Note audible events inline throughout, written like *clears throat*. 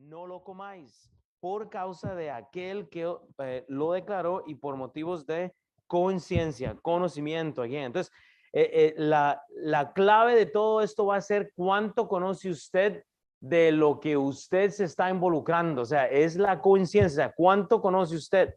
no lo comáis por causa de aquel que eh, lo declaró y por motivos de conciencia, conocimiento. Entonces, eh, eh, la, la clave de todo esto va a ser cuánto conoce usted de lo que usted se está involucrando. O sea, es la conciencia, cuánto conoce usted.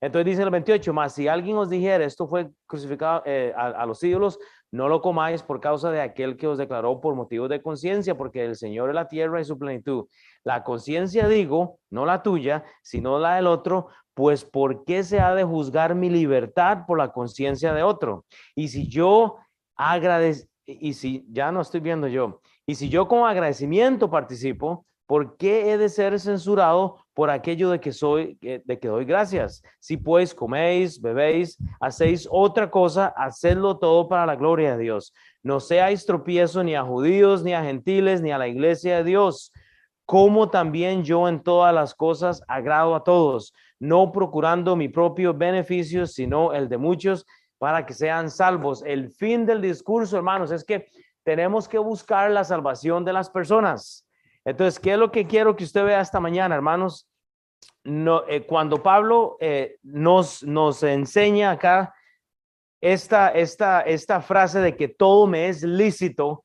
Entonces dice el 28, más si alguien os dijera, esto fue crucificado a, a, los ídolos, no lo comáis por causa de aquel que os declaró por motivos de conciencia, porque el Señor es la tierra y su plenitud. La conciencia digo, no la tuya, sino la del otro, pues ¿por qué se ha de juzgar mi libertad por la conciencia de otro? Y si yo agradezco, y si ya no estoy viendo yo, y si yo con agradecimiento participo, ¿por qué he de ser censurado por aquello de que soy, de que doy gracias? Si pues coméis, bebéis, hacéis otra cosa, hacedlo todo para la gloria de Dios. No seáis tropiezo ni a judíos, ni a gentiles, ni a la iglesia de Dios, como también yo en todas las cosas agrado a todos, no procurando mi propio beneficio, sino el de muchos, para que sean salvos. El fin del discurso, hermanos, es que tenemos que buscar la salvación de las personas. Entonces, ¿qué es lo que quiero que usted vea esta mañana, hermanos? No, eh, cuando Pablo eh, nos, nos enseña acá esta, esta, esta frase de que todo me es lícito,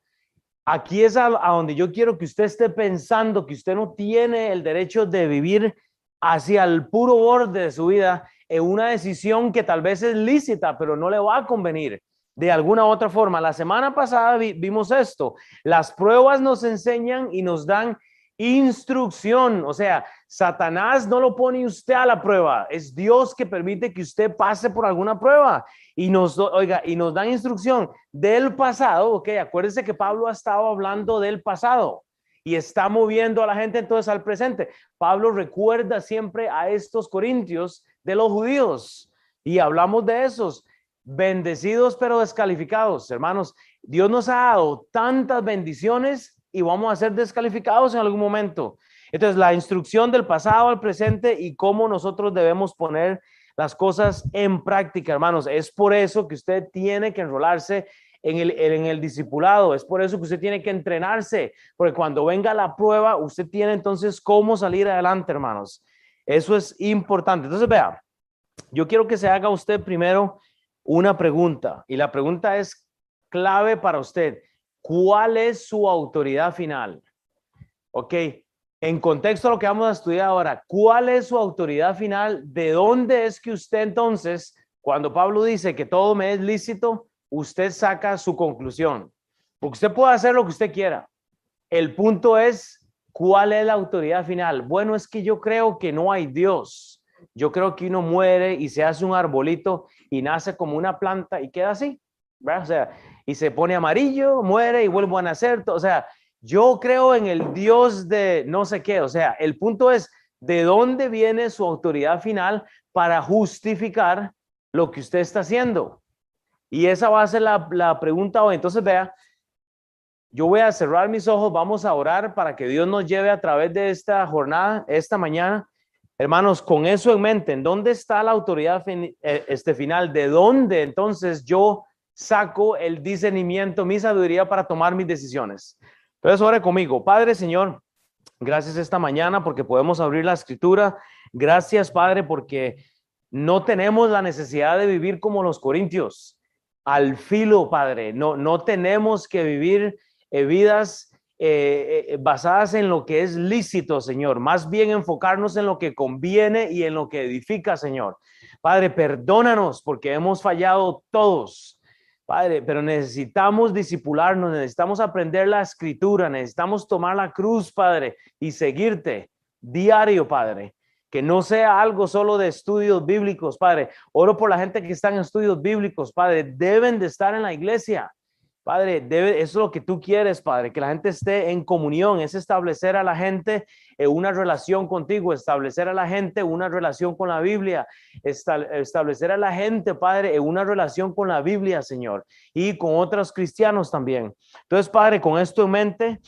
aquí es a, donde yo quiero que usted esté pensando que usted no tiene el derecho de vivir hacia el puro borde de su vida en una decisión que tal vez es lícita, pero no le va a convenir de alguna otra forma. La semana pasada vimos esto. Las pruebas nos enseñan y nos dan instrucción. O sea, Satanás no lo pone usted a la prueba. Es Dios que permite que usted pase por alguna prueba y nos, oiga, y nos dan instrucción del pasado. Ok, acuérdense que Pablo ha estado hablando del pasado y está moviendo a la gente entonces al presente. Pablo recuerda siempre a estos corintios de los judíos y hablamos de esos bendecidos pero descalificados. Hermanos, Dios nos ha dado tantas bendiciones y vamos a ser descalificados en algún momento. Entonces, la instrucción del pasado al presente y cómo nosotros debemos poner las cosas en práctica, hermanos. Es por eso que usted tiene que enrolarse en el, en el discipulado. Es por eso que usted tiene que entrenarse, porque cuando venga la prueba, usted tiene entonces cómo salir adelante, hermanos. Eso es importante. Entonces, vea, yo quiero que se haga usted primero una pregunta y la pregunta es clave para usted. ¿Cuál es su autoridad final? Ok, en contexto a lo que vamos a estudiar ahora, ¿cuál es su autoridad final? ¿De dónde es que usted entonces, cuando Pablo dice que todo me es lícito, usted saca su conclusión? Porque usted puede hacer lo que usted quiera. El punto es, ¿cuál es la autoridad final? Bueno, es que yo creo que no hay Dios yo creo que uno muere y se hace un arbolito y nace como una planta y queda así. O sea, y se pone amarillo, muere y vuelve a nacer, o sea, yo creo en el Dios de no sé qué, o sea, el punto es, ¿de dónde viene su autoridad final para justificar lo que usted está haciendo? Y esa va a ser la, la pregunta hoy. Entonces, vea, yo voy a cerrar mis ojos, vamos a orar para que Dios nos lleve a través de esta jornada, esta mañana. Hermanos, con eso en mente, ¿en dónde está la autoridad eh, este final? ¿De dónde entonces yo saco el discernimiento, mi sabiduría para tomar mis decisiones? Entonces, ore conmigo. Padre, Señor, gracias esta mañana porque podemos abrir la escritura. Gracias, Padre, porque no tenemos la necesidad de vivir como los corintios, al filo, Padre. No, no tenemos que vivir eh, vidas eh, eh, basadas en lo que es lícito, Señor, más bien enfocarnos en lo que conviene y en lo que edifica, Señor. Padre, perdónanos porque hemos fallado todos. Padre, pero necesitamos disipularnos, necesitamos aprender la escritura, necesitamos tomar la cruz, Padre, y seguirte diario, Padre. Que no sea algo solo de estudios bíblicos, Padre. Oro por la gente que está en estudios bíblicos, Padre. Deben de estar en la iglesia. Padre, debe, eso es lo que tú quieres, Padre, que la gente esté en comunión, es establecer a la gente en una relación contigo, establecer a la gente una relación con la Biblia, establecer a la gente, Padre, en una relación con la Biblia, Señor, y con otros cristianos también. Entonces, Padre, con esto en mente,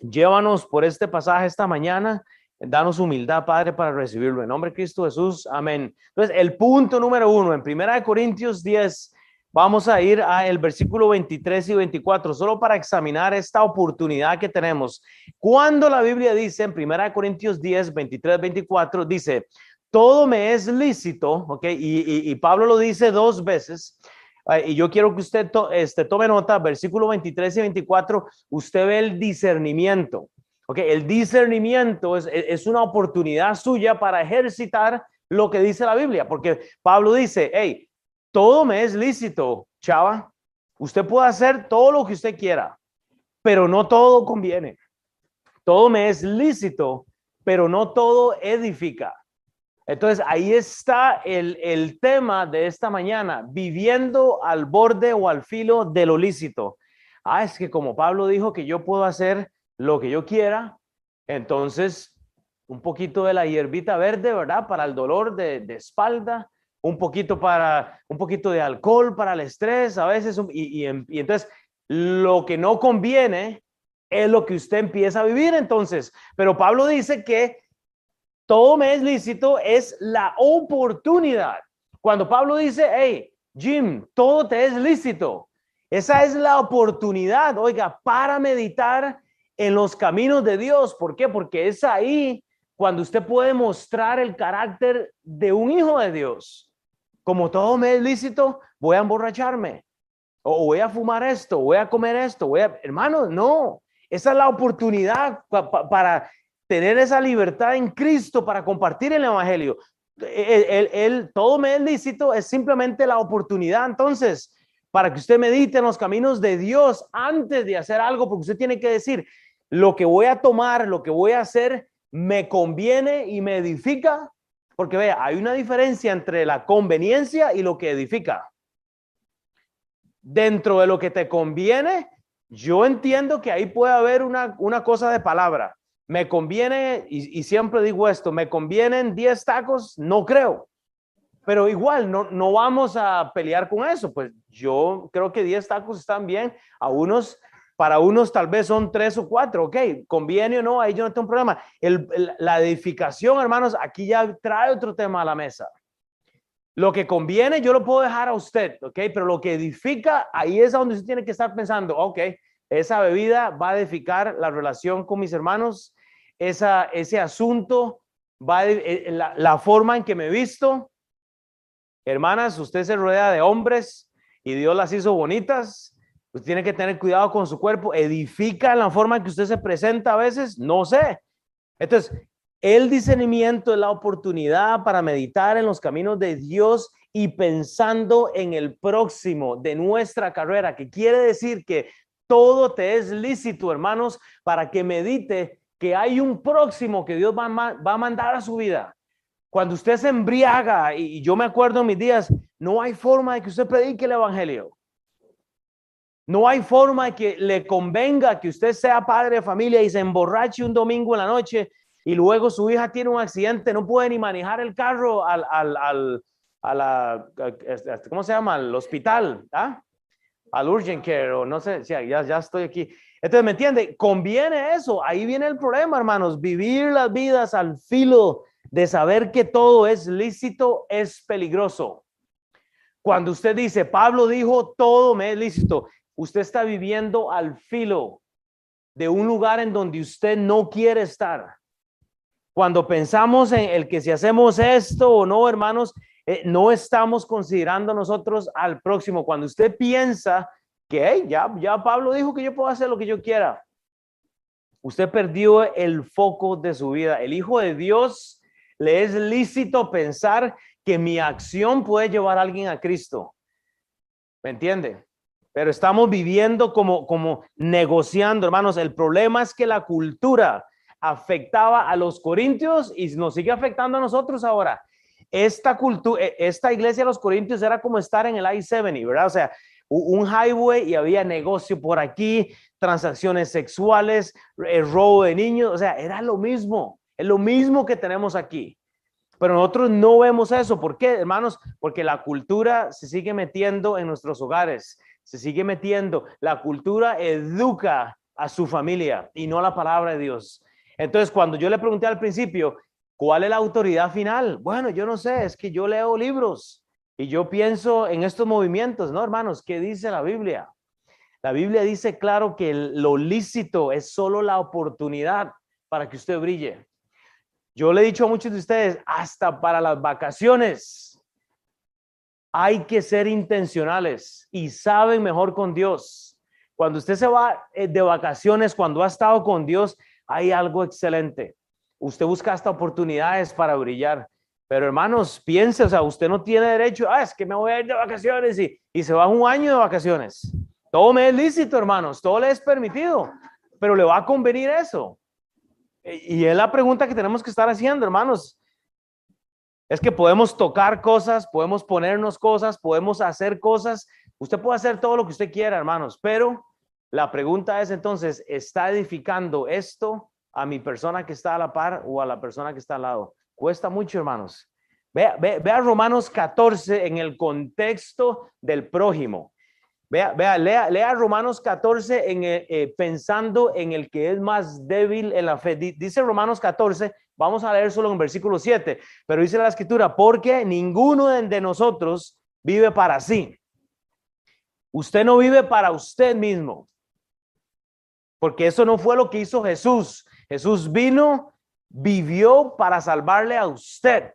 llévanos por este pasaje esta mañana. Danos humildad, Padre, para recibirlo. En nombre de Cristo Jesús. Amén. Entonces, el punto número uno, en Primera Corintios 10, vamos a ir a el versículo 23 y 24, solo para examinar esta oportunidad que tenemos. Cuando la Biblia dice en 1 Corintios 10, 23, 24, dice, todo me es lícito, ¿ok? Y, Pablo lo dice dos veces. Y yo quiero que usted este, tome nota, versículo 23 y 24, usted ve el discernimiento. ¿ok? El discernimiento es, es una oportunidad suya para ejercitar lo que dice la Biblia, porque Pablo dice, hey, todo me es lícito, chava. Usted puede hacer todo lo que usted quiera, pero no todo conviene. Todo me es lícito, pero no todo edifica. Entonces, ahí está el, el, tema de esta mañana, viviendo al borde o al filo de lo lícito. Ah, es que como Pablo dijo que yo puedo hacer lo que yo quiera, entonces un poquito de la hierbita verde, ¿verdad? Para el dolor de, de espalda, un poquito para, un poquito de alcohol para el estrés, a veces, y, y, y entonces lo que no conviene es lo que usted empieza a vivir entonces. Pero Pablo dice que todo me es lícito, es la oportunidad. Cuando Pablo dice, hey, Jim, todo te es lícito, esa es la oportunidad, oiga, para meditar en los caminos de Dios. ¿Por qué? Porque es ahí cuando usted puede mostrar el carácter de un hijo de Dios. Como todo me es lícito, voy a emborracharme, o voy a fumar esto, voy a comer esto, voy a... Hermano, no, esa es la oportunidad para tener esa libertad en Cristo para compartir el Evangelio. El, todo me es lícito es simplemente la oportunidad entonces para que usted medite en los caminos de Dios antes de hacer algo, porque usted tiene que decir, lo que voy a tomar, lo que voy a hacer, me conviene y me edifica, porque vea, hay una diferencia entre la conveniencia y lo que edifica. Dentro de lo que te conviene, yo entiendo que ahí puede haber una, una cosa de palabra me conviene, y, siempre digo esto, me convienen 10 tacos, no creo. Pero igual, no, no vamos a pelear con eso. Pues yo creo que 10 tacos están bien. A unos, para unos tal vez son 3 o 4. Ok, conviene o no, ahí yo no tengo problema. la edificación, hermanos, aquí ya trae otro tema a la mesa. Lo que conviene, yo lo puedo dejar a usted, ¿ok? Pero lo que edifica, ahí es donde usted tiene que estar pensando, ok, esa bebida va a edificar la relación con mis hermanos, esa, ese asunto, va eh, la, la forma en que me he visto. Hermanas, usted se rodea de hombres y Dios las hizo bonitas. Usted tiene que tener cuidado con su cuerpo. Edifica la forma en que usted se presenta a veces, no sé. Entonces, el discernimiento es la oportunidad para meditar en los caminos de Dios y pensando en el próximo de nuestra carrera, que quiere decir que todo te es lícito, hermanos, para que medite que hay un próximo que Dios va, a mandar a su vida. Cuando usted se embriaga, y yo me acuerdo en mis días, no hay forma de que usted predique el Evangelio. No hay forma que le convenga que usted sea padre de familia y se emborrache un domingo en la noche y luego su hija tiene un accidente, no puede ni manejar el carro al, al, al a la, este, ¿cómo se llama? Al hospital, ¿ah? al urgent care o no sé, ya, ya estoy aquí. Entonces, ¿me entiende? Conviene eso. Ahí viene el problema, hermanos. Vivir las vidas al filo de saber que todo es lícito es peligroso. Cuando usted dice, Pablo dijo, todo me es lícito, usted está viviendo al filo de un lugar en donde usted no quiere estar. Cuando pensamos en el que si hacemos esto o no, hermanos, eh, no estamos considerando nosotros al próximo. Cuando usted piensa que ya, ya Pablo dijo que yo puedo hacer lo que yo quiera, usted perdió el foco de su vida. El Hijo de Dios le es lícito pensar que mi acción puede llevar a alguien a Cristo. ¿Me entiende? Pero estamos viviendo como, como negociando, hermanos. El problema es que la cultura afectaba a los corintios y nos sigue afectando a nosotros ahora esta cultura, e, esta iglesia de los Corintios era como estar en el I-70, ¿verdad? O sea, un highway y había negocio por aquí, transacciones sexuales, el robo de niños, o sea, era lo mismo, es lo mismo que tenemos aquí. Pero nosotros no vemos eso. ¿Por qué, hermanos? Porque la cultura se sigue metiendo en nuestros hogares, se sigue metiendo. La cultura educa a su familia y no la palabra de Dios. Entonces, cuando yo le pregunté al principio, ¿Cuál es la autoridad final? Bueno, yo no sé, es que yo leo libros. Y yo pienso en estos movimientos, ¿no, hermanos? ¿Qué dice la Biblia? La Biblia dice claro que lo lícito es solo la oportunidad para que usted brille. Yo le he dicho a muchos de ustedes, hasta para las vacaciones hay que ser intencionales y saben mejor con Dios. Cuando usted se va eh, de vacaciones, cuando ha estado con Dios, hay algo excelente. Usted busca hasta oportunidades para brillar. Pero hermanos, piense, o sea, usted no tiene derecho, ah, es que me voy a ir de vacaciones y, y se va un año de vacaciones. Todo me es lícito, hermanos, todo le es permitido, pero le va a convenir eso. Y es la pregunta que tenemos que estar haciendo, hermanos. Es que podemos tocar cosas, podemos ponernos cosas, podemos hacer cosas. Usted puede hacer todo lo que usted quiera, hermanos, pero la pregunta es entonces, ¿está edificando esto a mi persona que está a la par o a la persona que está al lado? Cuesta mucho, hermanos. Vea, vea, Romanos 14 en el contexto del prójimo. Vea, vea, lea, lea Romanos 14 en, eh, eh, pensando en el que es más débil en la fe. Dice Romanos 14, vamos a leer solo en versículo 7, pero dice la escritura, porque ninguno de nosotros vive para sí. Usted no vive para usted mismo, porque eso no fue lo que hizo Jesús. Jesús vino vivió para salvarle a usted.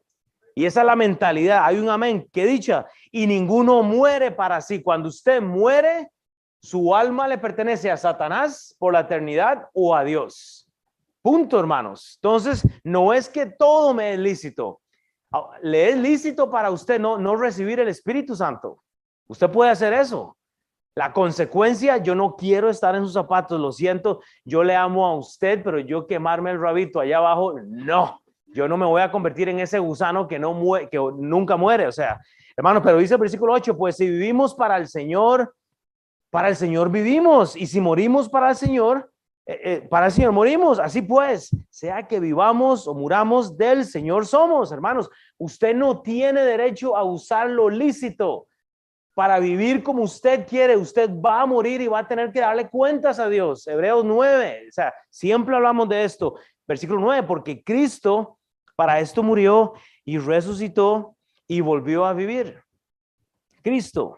Y esa es la mentalidad. Hay un amén. que dicha. Y ninguno muere para sí. Cuando usted muere, su alma le pertenece a Satanás por la eternidad o a Dios. Punto, hermanos. Entonces, no es que todo me es lícito. Ah, le es lícito para usted no, no recibir el Espíritu Santo. Usted puede hacer eso. La consecuencia, yo no quiero estar en sus zapatos, lo siento, yo le amo a usted, pero yo quemarme el rabito allá abajo, no, yo no me voy a convertir en ese gusano que, no muere, que nunca muere. O sea, hermano, pero dice el versículo 8, pues si vivimos para el Señor, para el Señor vivimos, y si morimos para el Señor, eh, eh, para el Señor morimos. Así pues, sea que vivamos o muramos, del Señor somos, hermanos. Usted no tiene derecho a usar lo lícito para vivir como usted quiere, usted va a morir y va a tener que darle cuentas a Dios. Hebreos 9, o sea, siempre hablamos de esto. Versículo 9, porque Cristo para esto murió y resucitó y volvió a vivir. Cristo,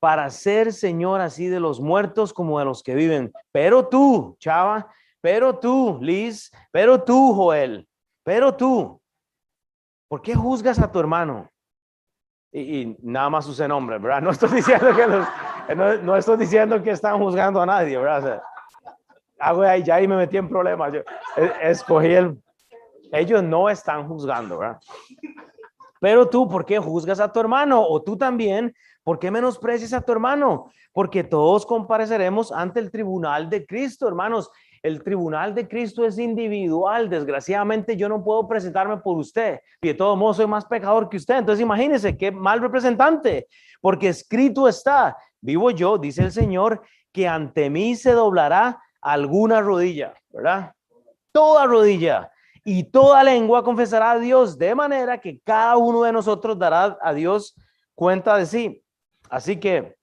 para ser Señor así de los muertos como de los que viven. Pero tú, Chava, pero tú, Liz, pero tú, Joel, pero tú, ¿por qué juzgas a tu hermano? y, nada más use nombre, ¿verdad? No estoy diciendo que los, no, estoy diciendo que están juzgando a nadie, ¿verdad? O ahí, ya ahí me metí en problemas. Yo escogí el... Ellos no están juzgando, ¿verdad? Pero tú, ¿por qué juzgas a tu hermano? O tú también, ¿por qué menosprecias a tu hermano? Porque todos compareceremos ante el tribunal de Cristo, hermanos. El tribunal de Cristo es individual. Desgraciadamente yo no puedo presentarme por usted. Y de todo modo soy más pecador que usted. Entonces imagínese qué mal representante. Porque escrito está, vivo yo, dice el Señor, que ante mí se doblará alguna rodilla, ¿verdad? Toda rodilla y toda lengua confesará a Dios, de manera que cada uno de nosotros dará a Dios cuenta de sí. Así que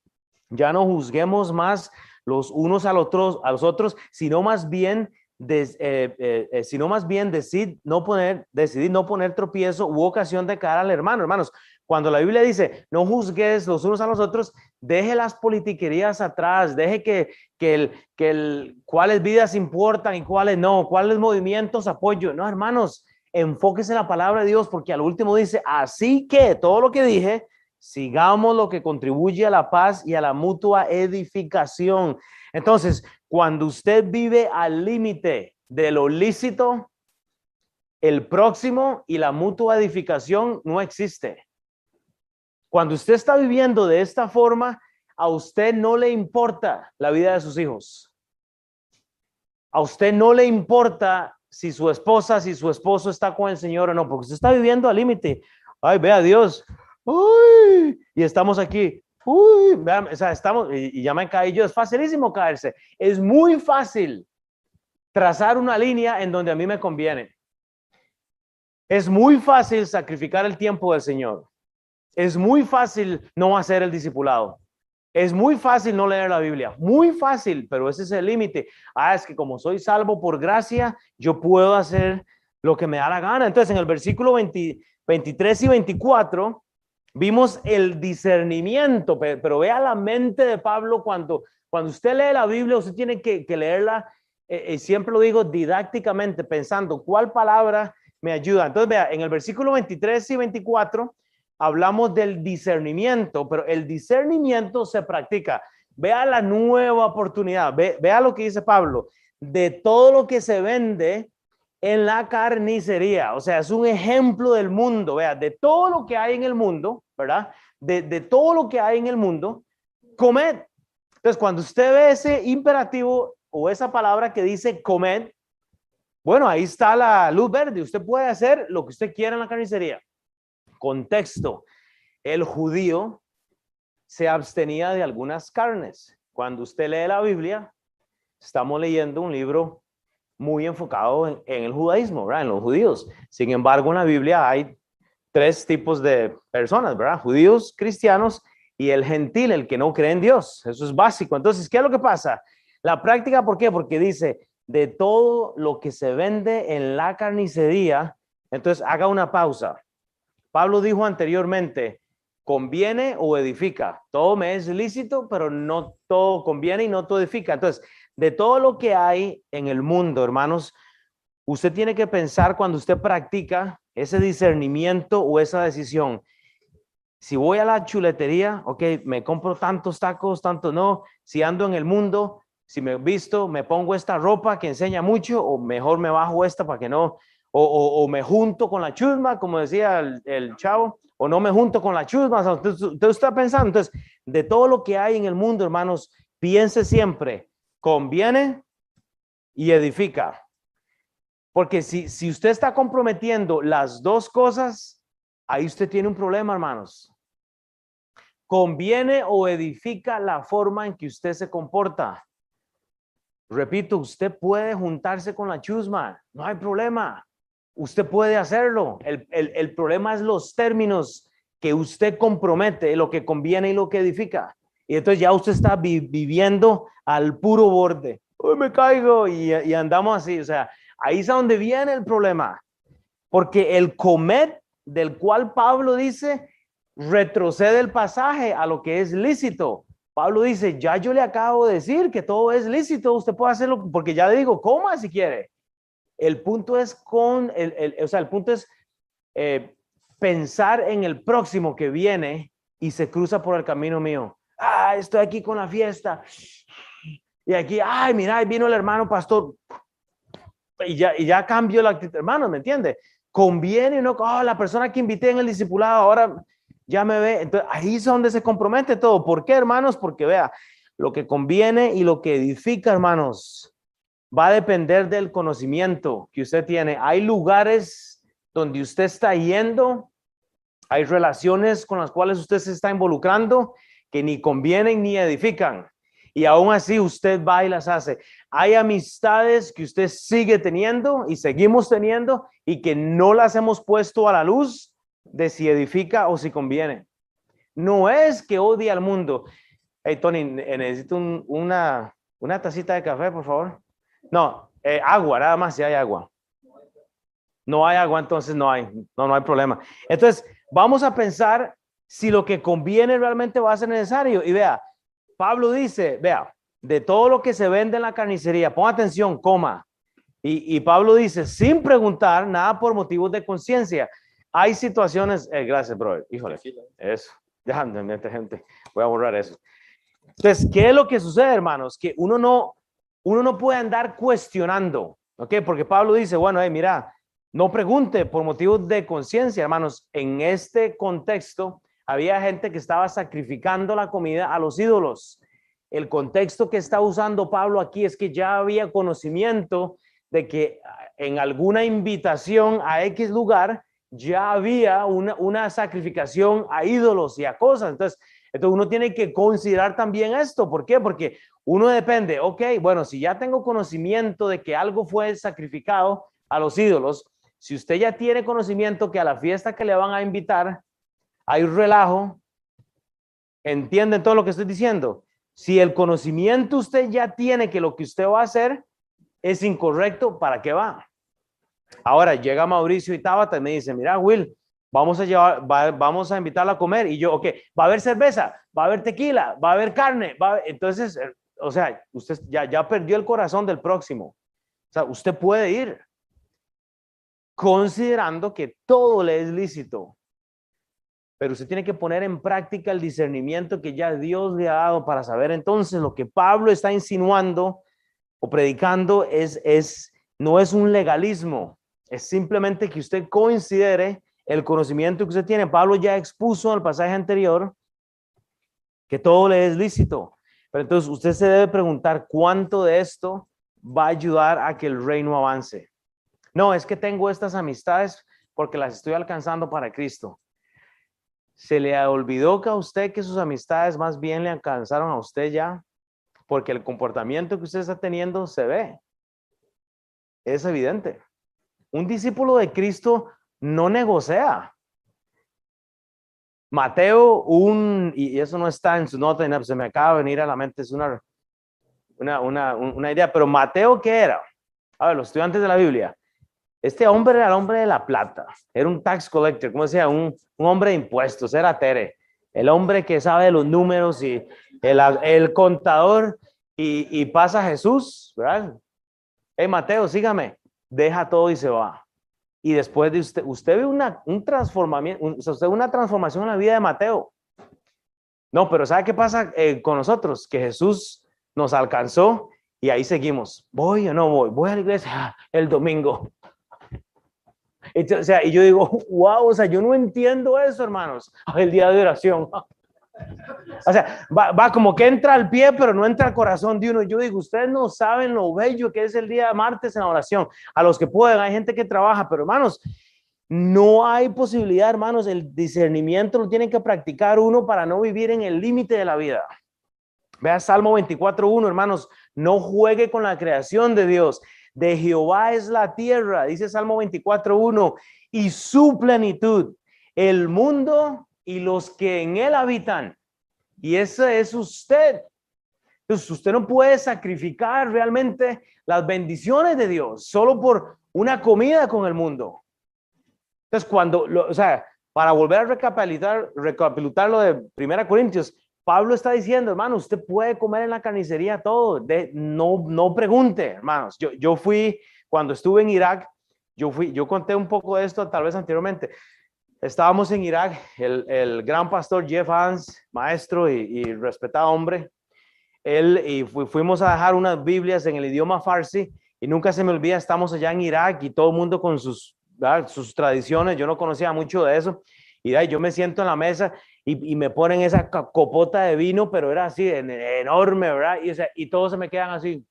ya no juzguemos más los unos a los otros, a los otros sino más bien eh, eh, eh, sino más bien decid no poner, decidir no poner tropiezo u ocasión de cara al hermano. Hermanos, cuando la Biblia dice no juzgues los unos a los otros, deje las politiquerías atrás, deje que, que, el, que el, cuáles vidas importan y cuáles no, cuáles movimientos apoyo. No, hermanos, enfóquese en la palabra de Dios porque al último dice, así que todo lo que dije, Sigamos lo que contribuye a la paz y a la mutua edificación. Entonces, cuando usted vive al límite de lo lícito, el próximo y la mutua edificación no existe. Cuando usted está viviendo de esta forma, a usted no le importa la vida de sus hijos. A usted no le importa si su esposa, si su esposo está con el Señor o no, porque usted está viviendo al límite. Ay, vea Dios, uy, y estamos aquí, uy, vean, o sea, estamos, y, ya me caí yo, es facilísimo caerse, es muy fácil trazar una línea en donde a mí me conviene. Es muy fácil sacrificar el tiempo del Señor. Es muy fácil no hacer el discipulado. Es muy fácil no leer la Biblia. Muy fácil, pero ese es el límite. Ah, es que como soy salvo por gracia, yo puedo hacer lo que me da la gana. Entonces, en el versículo 23 y 24, Vimos el discernimiento, pero, vea la mente de Pablo cuando, cuando usted lee la Biblia, usted tiene que, leerla, eh, eh, siempre lo digo didácticamente, pensando cuál palabra me ayuda. Entonces, vea, en el versículo 23 y 24 hablamos del discernimiento, pero el discernimiento se practica. Vea la nueva oportunidad, vea lo que dice Pablo, de todo lo que se vende en la carnicería. O sea, es un ejemplo del mundo, vea, de todo lo que hay en el mundo, ¿verdad? De, todo lo que hay en el mundo, comed. Entonces, cuando usted ve ese imperativo o esa palabra que dice comed, bueno, ahí está la luz verde. Usted puede hacer lo que usted quiera en la carnicería. Contexto. El judío se abstenía de algunas carnes. Cuando usted lee la Biblia, estamos leyendo un libro muy enfocado en, el judaísmo, ¿verdad? En los judíos. Sin embargo, en la Biblia hay tres tipos de personas, ¿verdad? Judíos, cristianos y el gentil, el que no cree en Dios. Eso es básico. Entonces, ¿qué es lo que pasa? La práctica, ¿por qué? Porque dice, de todo lo que se vende en la carnicería, entonces haga una pausa. Pablo dijo anteriormente, conviene o edifica. Todo me es lícito, pero no todo conviene y no todo edifica. Entonces, de todo lo que hay en el mundo, hermanos, usted tiene que pensar cuando usted practica ese discernimiento o esa decisión. Si voy a la chuletería, ok, me compro tantos tacos, tanto no. Si ando en el mundo, si me visto, me pongo esta ropa que enseña mucho, o mejor me bajo esta para que no, o, me junto con la chusma, como decía el, chavo, o no me junto con la chusma. Entonces, usted está pensando, entonces, de todo lo que hay en el mundo, hermanos, piense siempre, conviene y edifica. Porque si, si usted está comprometiendo las dos cosas, ahí usted tiene un problema, hermanos. Conviene o edifica la forma en que usted se comporta. Repito, usted puede juntarse con la chusma, no hay problema. Usted puede hacerlo. El, el problema es los términos que usted compromete, lo que conviene y lo que edifica. Y entonces ya usted está viviendo al puro borde. Uy, me caigo y, andamos así. O sea, ahí es donde viene el problema. Porque el comet del cual Pablo dice retrocede el pasaje a lo que es lícito. Pablo dice, ya yo le acabo de decir que todo es lícito, usted puede hacerlo, porque ya le digo, coma si quiere. El punto es con, el, o sea, el punto es eh, pensar en el próximo que viene y se cruza por el camino mío ah, estoy aquí con la fiesta. Y aquí, ay, mira, vino el hermano pastor. Y ya, y ya cambió la actitud, hermano, ¿me entiende? Conviene, ¿no? Oh, la persona que invité en el discipulado ahora ya me ve. Entonces, ahí es donde se compromete todo. ¿Por qué, hermanos? Porque vea, lo que conviene y lo que edifica, hermanos, va a depender del conocimiento que usted tiene. Hay lugares donde usted está yendo, hay relaciones con las cuales usted se está involucrando que ni convienen ni edifican. Y aún así usted va y las hace. Hay amistades que usted sigue teniendo y seguimos teniendo y que no las hemos puesto a la luz de si edifica o si conviene. No es que odie al mundo. Hey, Tony, necesito una, una tacita de café, por favor. No, eh, agua, nada más si hay agua. No hay agua, entonces no hay, no, no hay problema. Entonces, vamos a pensar si lo que conviene realmente va a ser necesario. Y vea, Pablo dice, vea, de todo lo que se vende en la carnicería, pon atención, coma. Y, Pablo dice, sin preguntar nada por motivos de conciencia. Hay situaciones, eh, gracias, brother, híjole, eso, *laughs* déjame, gente, voy a borrar eso. Entonces, ¿qué es lo que sucede, hermanos? Que uno no, uno no puede andar cuestionando, ¿ok? Porque Pablo dice, bueno, hey, mira, no pregunte por motivos de conciencia, hermanos. En este contexto, había gente que estaba sacrificando la comida a los ídolos. El contexto que está usando Pablo aquí es que ya había conocimiento de que ah, en alguna invitación a X lugar ya había una, sacrificación a ídolos y a cosas. Entonces, entonces uno tiene que considerar también esto. ¿Por qué? Porque uno depende, ok, bueno, si ya tengo conocimiento de que algo fue sacrificado a los ídolos, si usted ya tiene conocimiento que a la fiesta que le van a invitar hay un relajo. ¿Entienden todo lo que estoy diciendo? Si el conocimiento usted ya tiene que lo que usted va a hacer es incorrecto, ¿para qué va? Ahora llega Mauricio y Tabata y me dice, mira, Will, vamos a llevar, vamos a invitarla a comer. Y yo, ok, va a haber cerveza, va a haber tequila, va a haber carne. Va Entonces, eh, o sea, usted ya, ya perdió el corazón del próximo. O sea, usted puede ir considerando que todo le es lícito. Pero usted tiene que poner en práctica el discernimiento que ya Dios le ha dado para saber entonces lo que Pablo está insinuando o predicando es, es, no es un legalismo, es simplemente que usted considere el conocimiento que usted tiene. Pablo ya expuso en el pasaje anterior que todo le es lícito. Pero entonces usted se debe preguntar cuánto de esto va a ayudar a que el reino avance. No, es que tengo estas amistades porque las estoy alcanzando para Cristo. ¿Se le olvidó que a usted que sus amistades más bien le alcanzaron a usted ya? Porque el comportamiento que usted está teniendo se ve. Es evidente. Un discípulo de Cristo no negocia. Mateo, un, y eso no está en su nota, se me acaba de venir a la mente, es una, una, una, idea, pero Mateo, ¿qué era? A ver, los estudiantes de la Biblia. Este hombre era el hombre de la plata, era un tax collector, como decía, un, un hombre de impuestos, era Tere, el hombre que sabe los números y el, el contador, y, y pasa Jesús, ¿verdad? Hey, Mateo, sígame, deja todo y se va. Y después de usted, usted ve una, un transformamiento, usted una transformación en la vida de Mateo. No, pero ¿sabe qué pasa eh, con nosotros? Que Jesús nos alcanzó y ahí seguimos. Voy o no voy, voy a la iglesia ah, el domingo. O sea, y yo digo, *laughs* wow, o sea, yo no entiendo eso, hermanos. El día de oración. *laughs* O sea, va, como que entra al pie, pero no entra al corazón de uno. Yo digo, ustedes no saben lo bello que es el día de martes en la oración. A los que pueden, hay gente que trabaja, pero hermanos, no hay posibilidad, hermanos. El discernimiento lo tiene que practicar uno para no vivir en el límite de la vida. Vea Salmo 24.1, hermanos, no juegue con la creación de Dios. De Jehová es la tierra, dice Salmo 24.1, y su plenitud, el mundo y los que en él habitan. Y ese es usted. Entonces, usted no puede sacrificar realmente las bendiciones de Dios solo por una comida con el mundo. Entonces, cuando, o sea, para volver a recapitular, recapitular lo de Primera Corintios, Pablo está diciendo, hermano, usted puede comer en la carnicería todo, de, no, no pregunte, hermanos. Yo, yo fui, cuando estuve en Irak, yo fui, yo conté un poco de esto tal vez anteriormente. Estábamos en Irak, el, el gran pastor Jeff Hans, maestro y, respetado hombre, él y fuimos a dejar unas Biblias en el idioma farsi y nunca se me olvida, estamos allá en Irak y todo el mundo con sus, sus tradiciones, yo no conocía mucho de eso, y yo me siento en la mesa y, y, me ponen esa copota de vino, pero era así, enorme, ¿verdad? Y, o sea, y todos se me quedan así.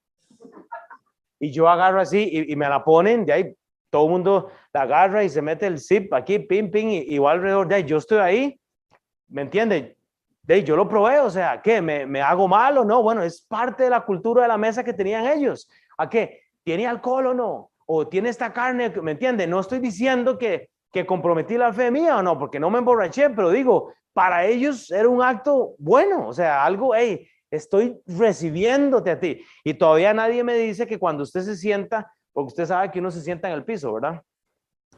Y yo agarro así y, y me la ponen, de ahí todo el mundo la agarra y se mete el zip aquí, pim, pim, y, igual alrededor de ahí. Yo estoy ahí, ¿me entiende? De yo lo probé, o sea, ¿qué? ¿Me, ¿Me hago mal o no? Bueno, es parte de la cultura de la mesa que tenían ellos. ¿A qué? ¿Tiene alcohol o no? ¿O tiene esta carne? ¿Me entiende? No estoy diciendo que, que comprometí la fe mía o no, porque no me emborraché, pero digo, para ellos era un acto bueno, o sea, algo, hey, estoy recibiéndote a ti. Y todavía nadie me dice que cuando usted se sienta porque usted sabe que uno se sienta en el piso, ¿verdad?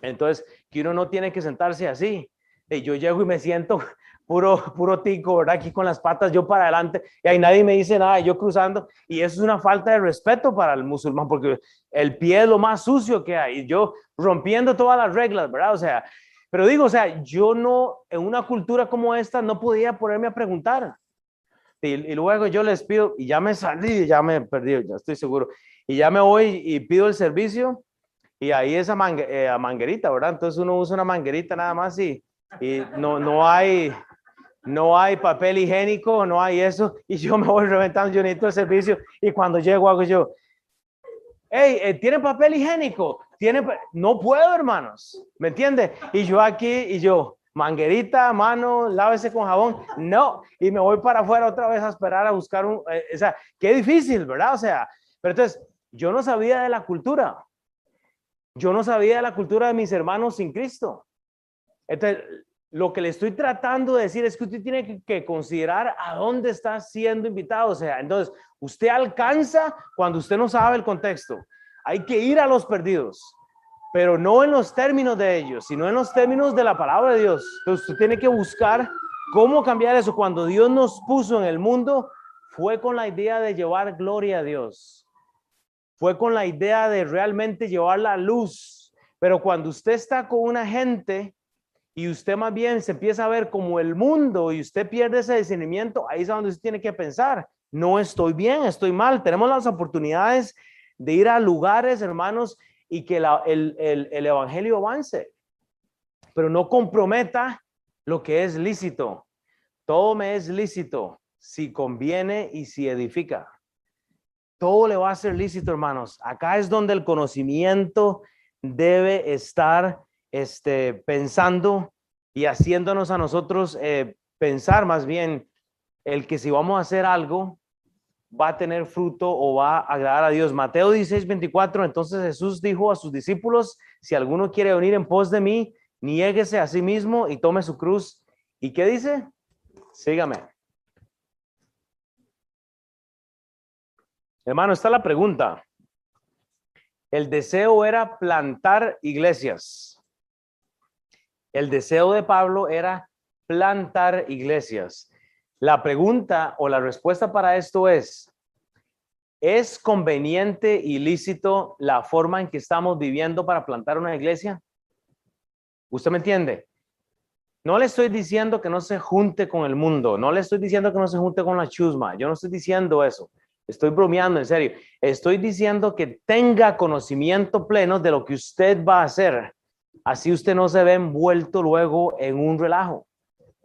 Entonces, que uno no tiene que sentarse así. Y yo llego y me siento *laughs* puro, puro tico, ¿verdad? Aquí con las patas yo para adelante y ahí nadie me dice nada, yo cruzando. Y eso es una falta de respeto para el musulmán, porque el pie es lo más sucio que hay. Yo rompiendo todas las reglas, ¿verdad? O sea, pero digo, o sea, yo no, en una cultura como esta, no podía ponerme a preguntar. Y, y luego yo les pido, y ya me salí, ya me perdí, ya estoy seguro y ya me voy y pido el servicio y ahí esa eh, manguerita, ¿verdad? Entonces uno usa una manguerita nada más y, y no, no, hay, no hay papel higiénico, no hay eso y yo me voy reventando, yo necesito el servicio y cuando llego hago yo, hey, eh, ¿tiene papel higiénico? ¿Tiene no puedo, hermanos, ¿me entiende? Y yo aquí y yo, manguerita, mano, lávese con jabón, no, y me voy para afuera otra vez a esperar a buscar un, eh, o sea, qué difícil, ¿verdad? O sea, pero entonces, yo no sabía de la cultura. Yo no sabía de la cultura de mis hermanos sin Cristo. Entonces, lo que le estoy tratando de decir es que usted tiene que, considerar a dónde está siendo invitado. O sea, entonces, usted alcanza cuando usted no sabe el contexto. Hay que ir a los perdidos. pero no en los términos de ellos, sino en los términos de la palabra de Dios. Entonces usted tiene que buscar cómo cambiar eso. Cuando Dios nos puso en el mundo, fue con la idea de llevar gloria a Dios. Fue con la idea de realmente llevar la luz. Pero cuando usted está con una gente y usted más bien se empieza a ver como el mundo y usted pierde ese discernimiento, ahí es donde usted tiene que pensar, no estoy bien, estoy mal. Tenemos las oportunidades de ir a lugares, hermanos, y que el, el Evangelio avance, pero no comprometa lo que es lícito. Todo me es lícito si conviene y si edifica. Todo le va a ser lícito, hermanos. Acá es donde el conocimiento debe estar este, pensando y haciéndonos a nosotros eh, pensar más bien el que si vamos a hacer algo va a tener fruto o va a agradar a Dios. Mateo 16, 24, entonces Jesús dijo a sus discípulos, si alguno quiere venir en pos de mí, niéguese a sí mismo y tome su cruz. ¿Y qué dice? Sígame. Hermano, está la pregunta. El deseo era plantar iglesias. El deseo de Pablo era plantar iglesias. La pregunta o la respuesta para esto es, ¿es conveniente y lícito la forma en que estamos viviendo para plantar una iglesia? ¿Usted me entiende? No le estoy diciendo que no se junte con el mundo, no le estoy diciendo que no se junte con la chusma, yo no estoy diciendo eso. Estoy bromeando, en serio. Estoy diciendo que tenga conocimiento pleno de lo que usted va a hacer. Así usted no se ve envuelto luego en un relajo.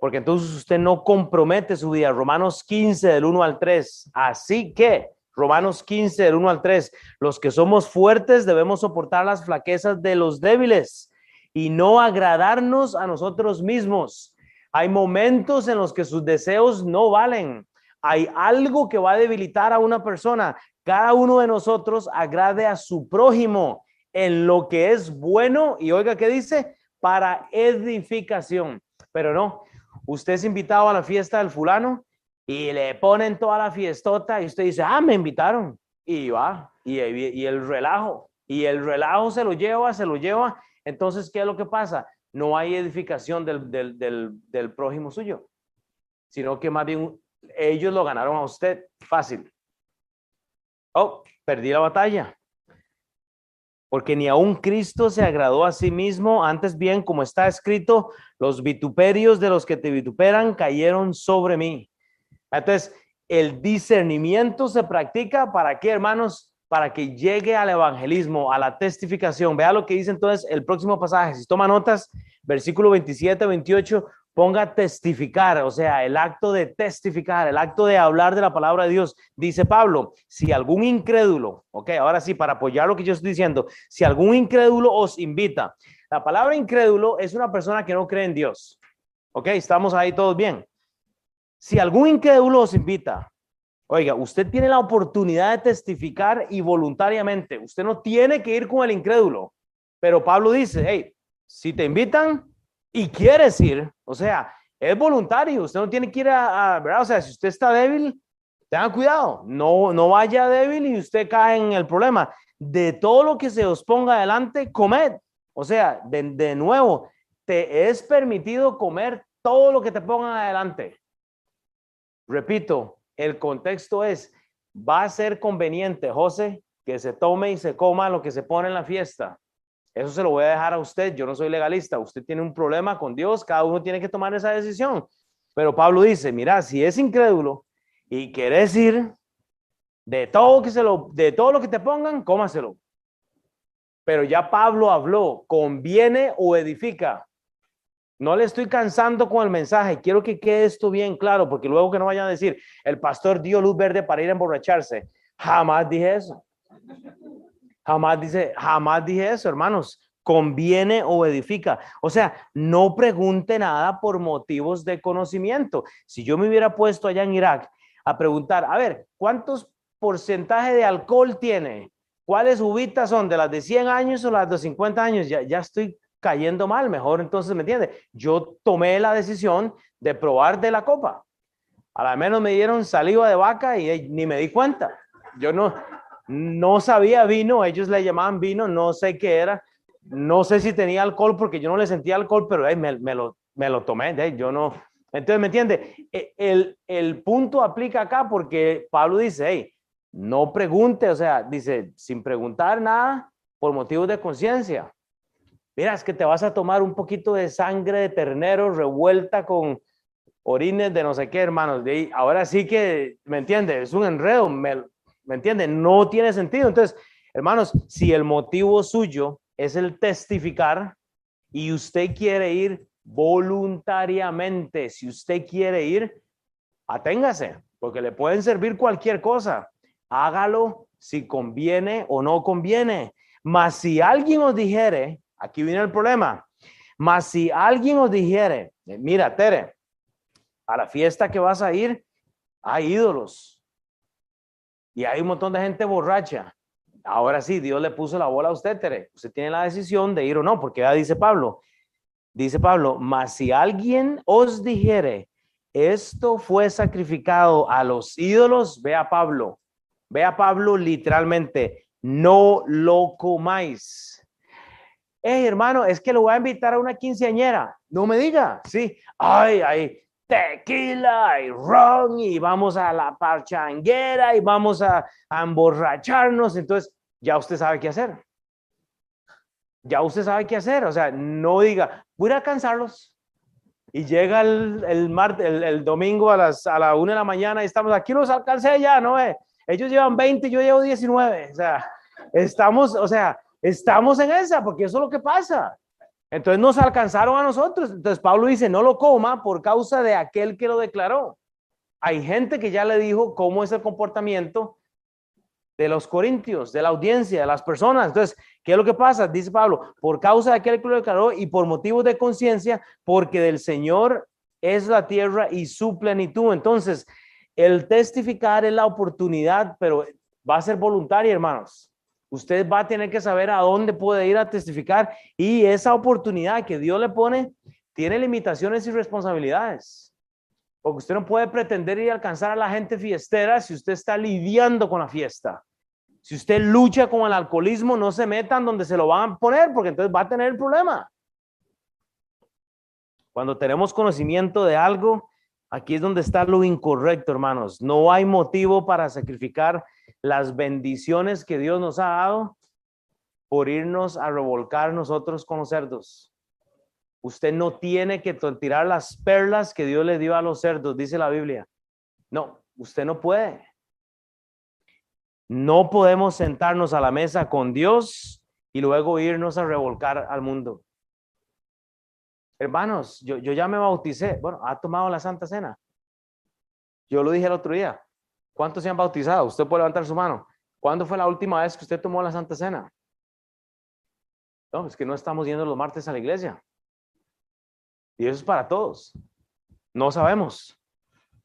Porque entonces usted no compromete su vida. Romanos 15 del 1 al 3. Así que, Romanos 15 del 1 al 3. Los que somos fuertes debemos soportar las flaquezas de los débiles y no agradarnos a nosotros mismos. Hay momentos en los que sus deseos no valen hay algo que va a debilitar a una persona. Cada uno de nosotros agrade a su prójimo en lo que es bueno y oiga qué dice, para edificación. Pero no, usted es invitado a la fiesta del fulano y le ponen toda la fiestota y usted dice, ah, me invitaron. Y va, y, el relajo, y el relajo se lo lleva, se lo lleva. Entonces, ¿qué es lo que pasa? No hay edificación del, del, del, del prójimo suyo, sino que más bien ellos lo ganaron a usted fácil. Oh, perdí la batalla. Porque ni aun Cristo se agradó a sí mismo, antes bien, como está escrito, los vituperios de los que te vituperan cayeron sobre mí. Entonces, el discernimiento se practica para qué, hermanos? Para que llegue al evangelismo, a la testificación. Vea lo que dice entonces el próximo pasaje. Si toma notas, versículo 27, 28, ponga testificar, o sea, el acto de testificar, el acto de hablar de la palabra de Dios. Dice Pablo, si algún incrédulo, ok, ahora sí, para apoyar lo que yo estoy diciendo, si algún incrédulo os invita, la palabra incrédulo es una persona que no cree en Dios, ok, estamos ahí todos bien. Si algún incrédulo os invita, oiga, usted tiene la oportunidad de testificar y voluntariamente, usted no tiene que ir con el incrédulo, pero Pablo dice, hey, si te invitan, y quieres ir, o sea, es voluntario, usted no tiene que ir a, ¿verdad? O sea, si usted está débil, tenga cuidado, no, no vaya débil y usted cae en el problema. De todo lo que se os ponga adelante, comed. O sea, de, de nuevo, te es permitido comer todo lo que te pongan adelante. Repito, el contexto es, va a ser conveniente, José, que se tome y se coma lo que se pone en la fiesta. Eso se lo voy a dejar a usted. Yo no soy legalista. Usted tiene un problema con Dios. Cada uno tiene que tomar esa decisión. Pero Pablo dice, mira, si es incrédulo y quieres ir de todo, que se lo, de todo lo que te pongan, cómaselo. Pero ya Pablo habló, conviene o edifica. No le estoy cansando con el mensaje. Quiero que quede esto bien claro, porque luego que no vayan a decir, el pastor dio luz verde para ir a emborracharse. Jamás dije eso. Jamás dice, jamás dije eso, hermanos. Conviene o edifica. O sea, no pregunte nada por motivos de conocimiento. Si yo me hubiera puesto allá en Irak a preguntar, a ver, ¿cuántos porcentaje de alcohol tiene? ¿Cuáles uvitas son? ¿De las de 100 años o las de 50 años? Ya, ya estoy cayendo mal, mejor entonces, ¿me entiende? Yo tomé la decisión de probar de la copa. A lo menos me dieron saliva de vaca y ni me di cuenta. Yo no, no sabía vino, ellos le llamaban vino, no sé qué era, no sé si tenía alcohol porque yo no le sentía alcohol, pero me, me, lo, me lo tomé, yo no. Entonces, ¿me entiende? E, el, el punto aplica acá porque Pablo dice, hey, no pregunte, o sea, dice, sin preguntar nada por motivos de conciencia. Mira, es que te vas a tomar un poquito de sangre de ternero revuelta con orines de no sé qué, hermanos. De ahí, ahora sí que, ¿me entiende? Es un enredo, ¿me, ¿me? No tiene sentido. Entonces, hermanos, si el motivo suyo es el testificar y usted quiere ir voluntariamente, si usted quiere ir, aténgase, porque le pueden servir cualquier cosa. Hágalo si conviene o no conviene. Mas si alguien os dijere, aquí viene el problema, mas si alguien os dijere, mira, Tere, a la fiesta que vas a ir, hay ídolos. Y hay un montón de gente borracha. Ahora sí, Dios le puso la bola a usted, Tere. Usted tiene la decisión de ir o no, porque ya dice Pablo, dice Pablo, mas si alguien os dijere, esto fue sacrificado a los ídolos, vea Pablo, vea Pablo literalmente, no lo comáis. Hey, hermano, es que lo voy a invitar a una quinceañera. No me diga, sí. Ay, ay, tequila y ron y vamos a la parchanguera y vamos a, emborracharnos. Entonces, ya usted sabe qué hacer. Ya usted sabe qué hacer. O sea, no diga, voy a alcanzarlos. Y llega el, el, el, domingo a, las, a la una de la mañana y estamos aquí, los alcancé ya, ¿no? Eh? Ellos llevan 20, yo llevo 19. O sea, estamos, o sea, estamos en esa, porque eso es lo que pasa. Entonces nos alcanzaron a nosotros. Entonces Pablo dice, no lo coma por causa de aquel que lo declaró. Hay gente que ya le dijo cómo es el comportamiento de los corintios, de la audiencia, de las personas. Entonces, ¿qué es lo que pasa? Dice Pablo, por causa de aquel que lo declaró y por motivos de conciencia, porque del Señor es la tierra y su plenitud. Entonces, el testificar es la oportunidad, pero va a ser voluntaria, hermanos. Usted va a tener que saber a dónde puede ir a testificar y esa oportunidad que Dios le pone tiene limitaciones y responsabilidades. Porque usted no puede pretender ir a alcanzar a la gente fiestera si usted está lidiando con la fiesta. Si usted lucha con el alcoholismo, no se metan donde se lo van a poner porque entonces va a tener el problema. Cuando tenemos conocimiento de algo, aquí es donde está lo incorrecto, hermanos. No hay motivo para sacrificar las bendiciones que Dios nos ha dado por irnos a revolcar nosotros con los cerdos. Usted no tiene que tirar las perlas que Dios le dio a los cerdos, dice la Biblia. No, usted no puede. No podemos sentarnos a la mesa con Dios y luego irnos a revolcar al mundo. Hermanos, yo, yo ya me bauticé. Bueno, ha tomado la Santa Cena. Yo lo dije el otro día. ¿Cuántos se han bautizado? Usted puede levantar su mano. ¿Cuándo fue la última vez que usted tomó la Santa Cena? No, es que no estamos yendo los martes a la iglesia. Y eso es para todos. No sabemos.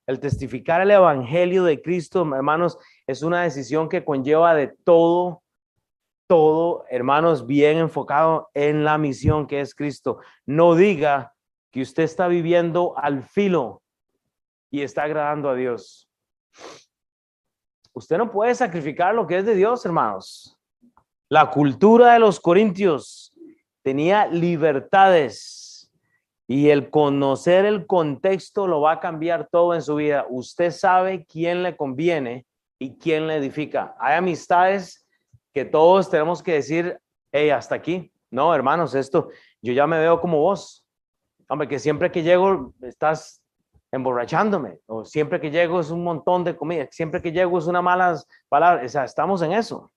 El testificar el Evangelio de Cristo, hermanos, es una decisión que conlleva de todo, todo, hermanos, bien enfocado en la misión que es Cristo. No diga que usted está viviendo al filo y está agradando a Dios. Usted no puede sacrificar lo que es de Dios, hermanos. La cultura de los corintios tenía libertades y el conocer el contexto lo va a cambiar todo en su vida. Usted sabe quién le conviene y quién le edifica. Hay amistades que todos tenemos que decir, hey, hasta aquí. No, hermanos, esto, yo ya me veo como vos. Hombre, que siempre que llego estás emborrachándome, o siempre que llego es un montón de comida, siempre que llego es una mala palabra, o sea, estamos en eso.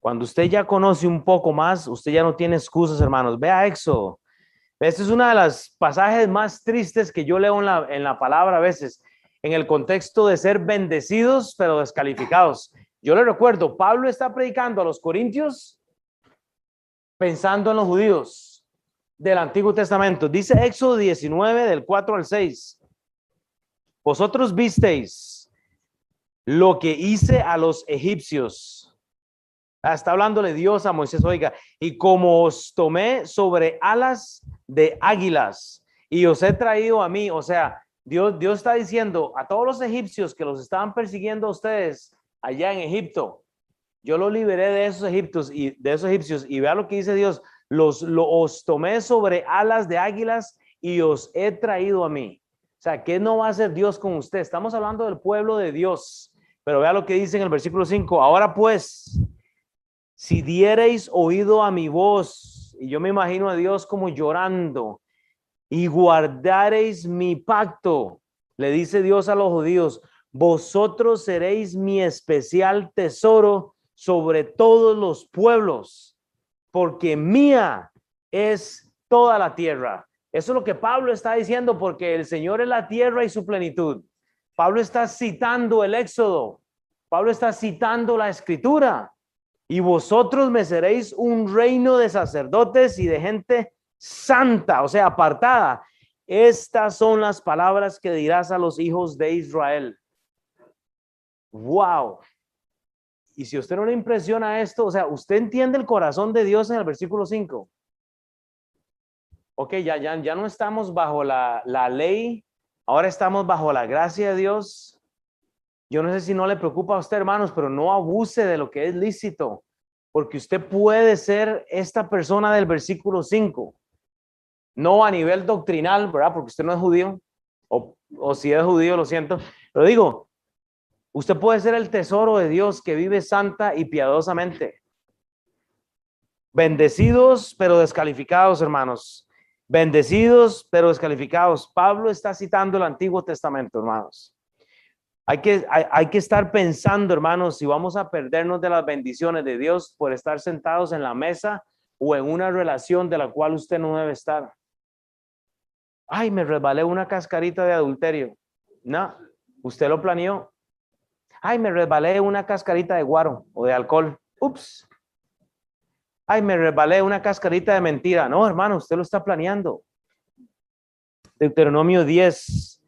Cuando usted ya conoce un poco más, usted ya no tiene excusas, hermanos. Vea Éxodo. Este es uno de los pasajes más tristes que yo leo en la, en la palabra a veces, en el contexto de ser bendecidos, pero descalificados. Yo le recuerdo, Pablo está predicando a los corintios pensando en los judíos del Antiguo Testamento. Dice Éxodo 19, del 4 al 6. Vosotros visteis lo que hice a los egipcios. Ah, está hablándole Dios a Moisés, oiga, y como os tomé sobre alas de águilas y os he traído a mí, o sea, Dios, Dios está diciendo a todos los egipcios que los estaban persiguiendo a ustedes allá en Egipto, yo lo liberé de esos egipcios y de esos egipcios y vea lo que dice Dios, los, los tomé sobre alas de águilas y os he traído a mí. Sea, ¿qué no va a hacer Dios con usted? Estamos hablando del pueblo de Dios, pero vea lo que dice en el versículo 5. Ahora pues, si diereis oído a mi voz, y yo me imagino a Dios como llorando, y guardareis mi pacto, le dice Dios a los judíos, vosotros seréis mi especial tesoro sobre todos los pueblos, porque mía es toda la tierra. Eso es lo que Pablo está diciendo, porque el Señor es la tierra y su plenitud. Pablo está citando el Éxodo. Pablo está citando la escritura. Y vosotros me seréis un reino de sacerdotes y de gente santa, o sea, apartada. Estas son las palabras que dirás a los hijos de Israel. Wow. Y si usted no le impresiona esto, o sea, usted entiende el corazón de Dios en el versículo 5. Ok, ya, ya, ya no estamos bajo la, la ley, ahora estamos bajo la gracia de Dios. Yo no sé si no le preocupa a usted, hermanos, pero no abuse de lo que es lícito, porque usted puede ser esta persona del versículo 5 no a nivel doctrinal, ¿verdad? Porque usted no es judío, o, o si es judío, lo siento, pero digo, usted puede ser el tesoro de Dios que vive santa y piadosamente. Bendecidos, pero descalificados, hermanos. Bendecidos, pero descalificados. Pablo está citando el Antiguo Testamento, hermanos. Hay que, hay, que estar pensando, hermanos, si vamos a perdernos de las bendiciones de Dios por estar sentados en la mesa o en una relación de la cual usted no debe estar. Ay, me resbalé una cascarita de adulterio. No, usted lo planeó. Ay, me resbalé una cascarita de guaro o de alcohol. Ups. Ay, me resbalé una cascarita de mentira. No, hermano, usted lo está planeando. Deuteronomio 10,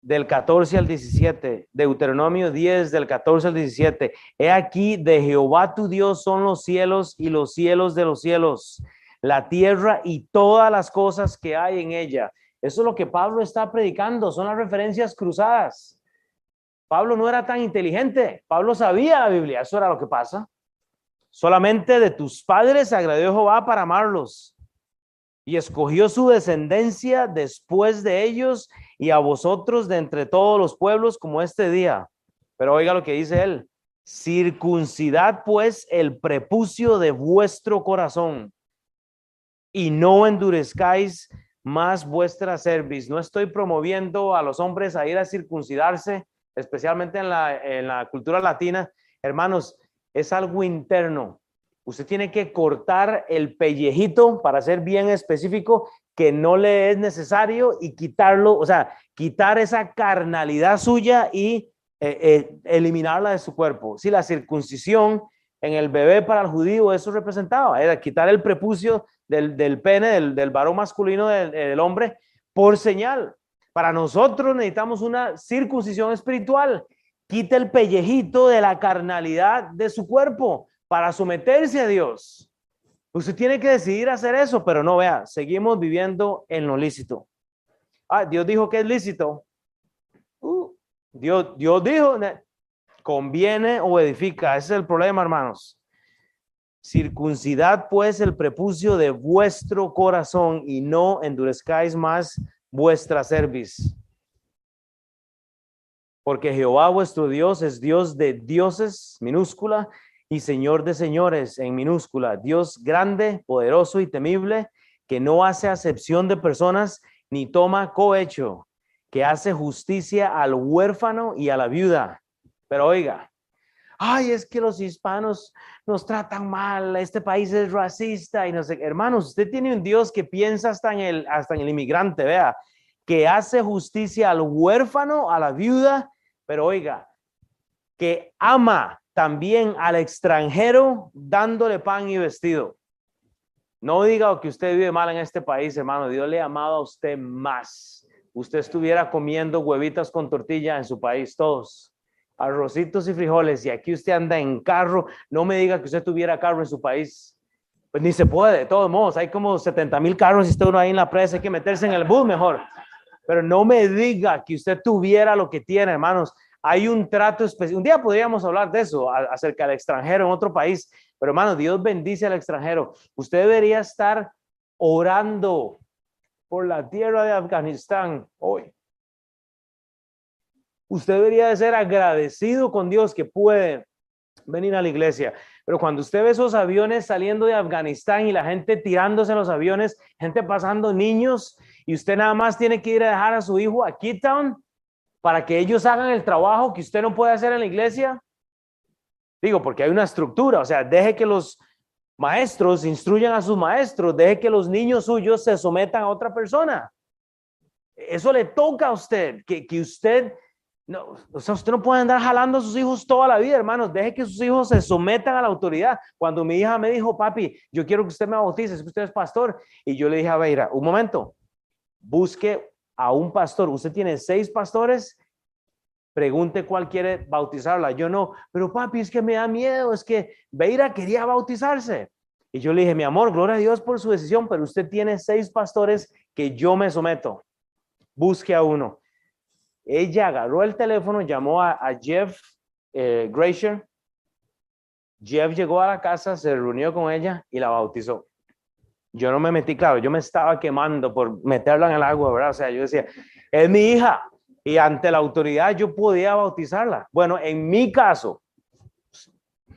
del 14 al 17. Deuteronomio 10, del 14 al 17. He aquí, de Jehová tu Dios son los cielos y los cielos de los cielos la tierra y todas las cosas que hay en ella. Eso es lo que Pablo está predicando, son las referencias cruzadas. Pablo no era tan inteligente, Pablo sabía la Biblia, eso era lo que pasa. Solamente de tus padres agradó Jehová para amarlos y escogió su descendencia después de ellos y a vosotros de entre todos los pueblos como este día. Pero oiga lo que dice él, circuncidad pues el prepucio de vuestro corazón y no endurezcáis más vuestra cerviz. No estoy promoviendo a los hombres a ir a circuncidarse, especialmente en la, en la cultura latina. Hermanos, es algo interno. Usted tiene que cortar el pellejito, para ser bien específico, que no le es necesario y quitarlo, o sea, quitar esa carnalidad suya y eh, eh, eliminarla de su cuerpo. Si la circuncisión en el bebé para el judío eso representaba, era quitar el prepucio del, pene, del, del, varón masculino del, hombre, por señal. Para nosotros necesitamos una circuncisión espiritual. Quita el pellejito de la carnalidad de su cuerpo para someterse a Dios. Usted tiene que decidir hacer eso, pero no vea, seguimos viviendo en lo lícito. Ah, Dios dijo que es lícito. Uh, Dios, Dios dijo, conviene o edifica. Ese es el problema, hermanos. Circuncidad pues el prepucio de vuestro corazón y no endurezcáis más vuestra cerviz. Porque Jehová vuestro Dios es Dios de dioses, minúscula, y Señor de señores, en minúscula. Dios grande, poderoso y temible, que no hace acepción de personas ni toma cohecho, que hace justicia al huérfano y a la viuda. Pero oiga, ay, es que los hispanos nos tratan mal, este país es racista y no sé, hermanos, usted tiene un Dios que piensa hasta en el, hasta en el inmigrante, vea, que hace justicia al huérfano, a la viuda, pero oiga, que ama también al extranjero dándole pan y vestido. No diga que usted vive mal en este país, hermano, Dios le ha amado a usted más. Usted estuviera comiendo huevitas con tortilla en su país, todos arrocitos y frijoles y aquí usted anda en carro, no me diga que usted tuviera carro en su país. Pues ni se puede, de todos modos, hay como 70 mil carros y usted uno ahí en la presa, hay que meterse en el bus mejor. Pero no me diga que usted tuviera lo que tiene, hermanos. Hay un trato especial. Un día podríamos hablar de eso, acerca del extranjero en otro país. Pero hermano, Dios bendice al extranjero. Usted debería estar orando por la tierra de Afganistán hoy. Usted debería de ser agradecido con Dios que puede venir a la iglesia. Pero cuando usted ve esos aviones saliendo de Afganistán y la gente tirándose los aviones, gente pasando niños, y usted nada más tiene que ir a dejar a su hijo a Keytown para que ellos hagan el trabajo que usted no puede hacer en la iglesia. Digo, porque hay una estructura, o sea, deje que los maestros instruyan a sus maestros, deje que los niños suyos se sometan a otra persona. Eso le toca a usted, que, que usted no, o sea, usted no puede andar jalando a sus hijos toda la vida, hermanos. Deje que sus hijos se sometan a la autoridad. Cuando mi hija me dijo, papi, yo quiero que usted me bautice, es que usted es pastor. Y yo le dije a Beira, un momento, busque a un pastor. Usted tiene seis pastores, pregunte cuál quiere bautizarla. Yo no, pero papi, es que me da miedo, es que Beira quería bautizarse. Y yo le dije, mi amor, gloria a Dios por su decisión, pero usted tiene seis pastores que yo me someto. Busque a uno. Ella agarró el teléfono, llamó a, Jeff eh. Jeff llegó a la casa, se reunió con ella y la bautizó. Yo no me metí, claro, yo me estaba quemando por meterla en el agua, ¿verdad? O sea, yo decía, es mi hija y ante la autoridad yo podía bautizarla. Bueno, en mi caso,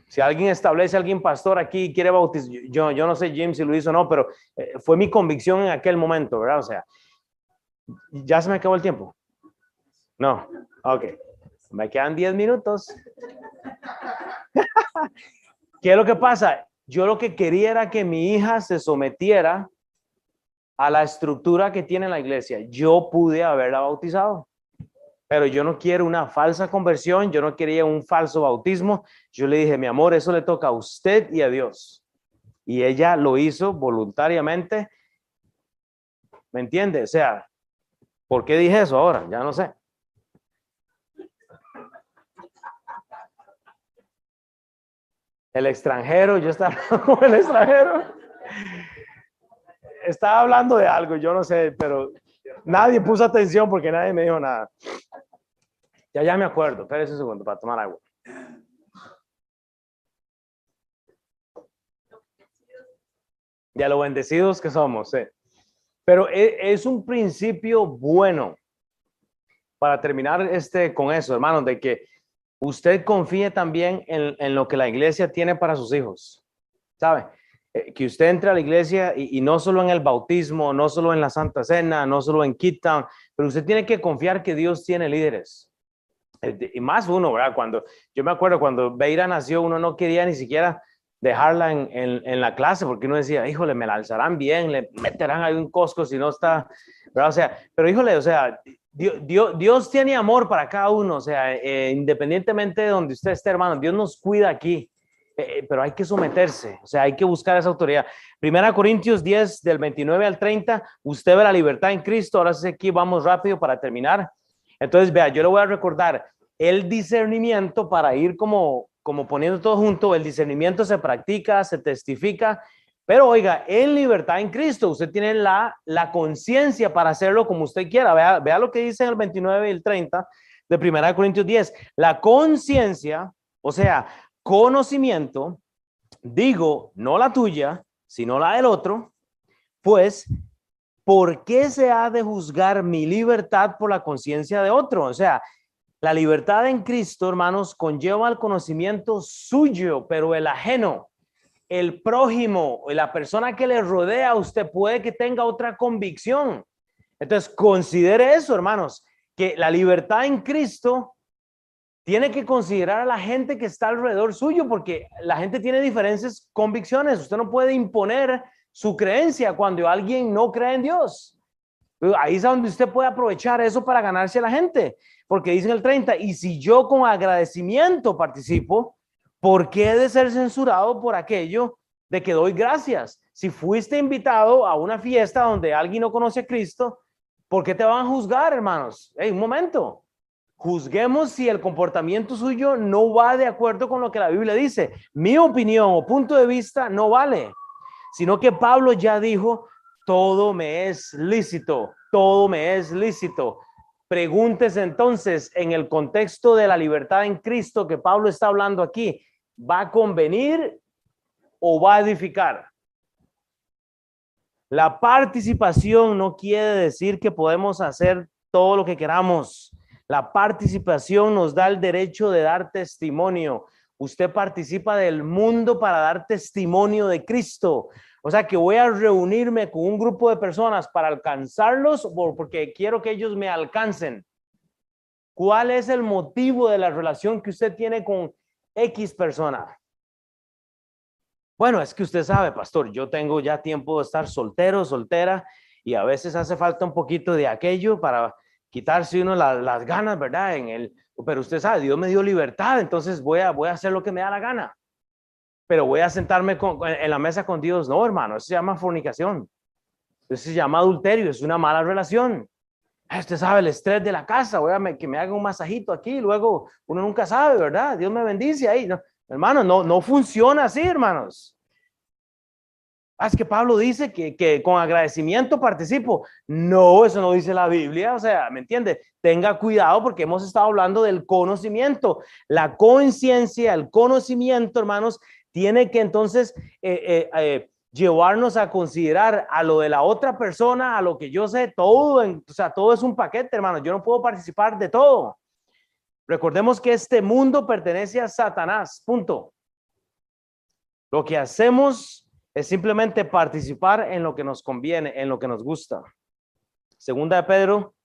si alguien establece, alguien pastor aquí y quiere bautizar, yo, yo no sé Jim si lo hizo o no, pero eh, fue mi convicción en aquel momento, ¿verdad? O sea, ya se me acabó el tiempo. No, ok. Me quedan 10 minutos. *laughs* ¿Qué es lo que pasa? Yo lo que quería era que mi hija se sometiera a la estructura que tiene la iglesia. Yo pude haberla bautizado, pero yo no quiero una falsa conversión, yo no quería un falso bautismo. Yo le dije, mi amor, eso le toca a usted y a Dios. Y ella lo hizo voluntariamente. ¿Me entiende? O sea, ¿por qué dije eso ahora? Ya no sé. El extranjero, yo estaba hablando *laughs* con el extranjero. Estaba hablando de algo, yo no sé, pero nadie puso atención porque nadie me dijo nada. Ya, ya me acuerdo. Espérese un segundo para tomar agua. De lo bendecidos que somos, sí. Pero e, es un principio bueno para terminar este con eso, hermanos, de que usted confíe también en, lo que la iglesia tiene para sus hijos. ¿Sabe? Eh, que usted entre a la iglesia y, no solo en el bautismo, no solo en la Santa Cena, no solo en Town, pero usted tiene que confiar que Dios tiene líderes. Eh, y más uno, ¿verdad? Cuando yo me acuerdo cuando Beira nació, uno no quería ni siquiera dejarla en, la clase porque uno decía, híjole, me la alzarán bien, le meterán ahí un cosco si no está, ¿verdad? O sea, pero híjole, o sea, Dios, Dios, tiene amor para cada uno, o sea, eh, independientemente de donde usted esté, hermano, Dios nos cuida aquí, eh, eh, pero hay que someterse, o sea, hay que buscar esa autoridad. Primera Corintios 10, del 29 al 30, usted ve la libertad en Cristo, ahora sí aquí vamos rápido para terminar. Entonces, vea, yo le voy a recordar el discernimiento para ir como, como poniendo todo junto, el discernimiento se practica, se testifica pero oiga, en libertad en Cristo, usted tiene la, la conciencia para hacerlo como usted quiera. Vea, vea lo que dice el 29 y el 30 de 1 Corintios 10. La conciencia, o sea, conocimiento, digo, no la tuya, sino la del otro, pues, ¿por qué se ha de juzgar mi libertad por la conciencia de otro? O sea, la libertad en Cristo, hermanos, conlleva el conocimiento suyo, pero el ajeno el prójimo, la persona que le rodea, usted puede que tenga otra convicción. Entonces, considere eso, hermanos, que la libertad en Cristo tiene que considerar a la gente que está alrededor suyo, porque la gente tiene diferentes convicciones. Usted no puede imponer su creencia cuando alguien no cree en Dios. Ahí es donde usted puede aprovechar eso para ganarse a la gente, porque dice en el 30, y si yo con agradecimiento participo, ¿por qué he de ser censurado por aquello de que doy gracias? Si fuiste invitado a una fiesta donde alguien no conoce a Cristo, ¿por qué te van a juzgar, hermanos? Hey, un momento. Juzguemos si el comportamiento suyo no va de acuerdo con lo que la Biblia dice. Mi opinión o punto de vista no vale, sino que Pablo ya dijo, todo me es lícito, todo me es lícito. Pregúntese entonces en el contexto de la libertad en Cristo que Pablo está hablando aquí, va a convenir o va a edificar? La participación no quiere decir que podemos hacer todo lo que queramos. La participación nos da el derecho de dar testimonio. Usted participa del mundo para dar testimonio de Cristo. O sea que voy a reunirme con un grupo de personas para alcanzarlos porque quiero que ellos me alcancen. ¿Cuál es el motivo de la relación que usted tiene con X persona? Bueno, es que usted sabe, pastor, yo tengo ya tiempo de estar soltero, soltera, y a veces hace falta un poquito de aquello para quitarse uno las, ganas, ¿verdad? En el, pero usted sabe, Dios me dio libertad, entonces voy a, voy a hacer lo que me da la gana. Pero voy a sentarme en la mesa con Dios. No, hermano, eso se llama fornicación. Eso se llama adulterio, es una mala relación. Ah, usted sabe el estrés de la casa, voy a que me haga un masajito aquí, luego uno nunca sabe, ¿verdad? Dios me bendice ahí. No, Hermano, no, no funciona así, hermanos. Ah, es que Pablo dice que, que, con agradecimiento participo. No, eso no dice la Biblia. O sea, ¿me entiende? Tenga cuidado porque hemos estado hablando del conocimiento. La conciencia, el conocimiento, hermanos, tiene que entonces eh, eh, eh, llevarnos a considerar a lo de la otra persona, a lo que yo sé, todo, o sea, todo es un paquete, hermanos. Yo no puedo participar de todo. Recordemos que este mundo pertenece a Satanás, punto. Lo que hacemos es simplemente participar en lo que nos conviene, en lo que nos gusta. Segunda de Pedro